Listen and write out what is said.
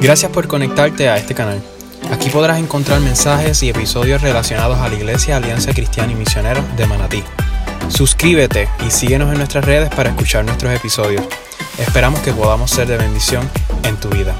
Gracias por conectarte a este canal. Aquí podrás encontrar mensajes y episodios relacionados a la Iglesia Alianza Cristiana y Misionera de Manatí. Suscríbete y síguenos en nuestras redes para escuchar nuestros episodios. Esperamos que podamos ser de bendición en tu vida.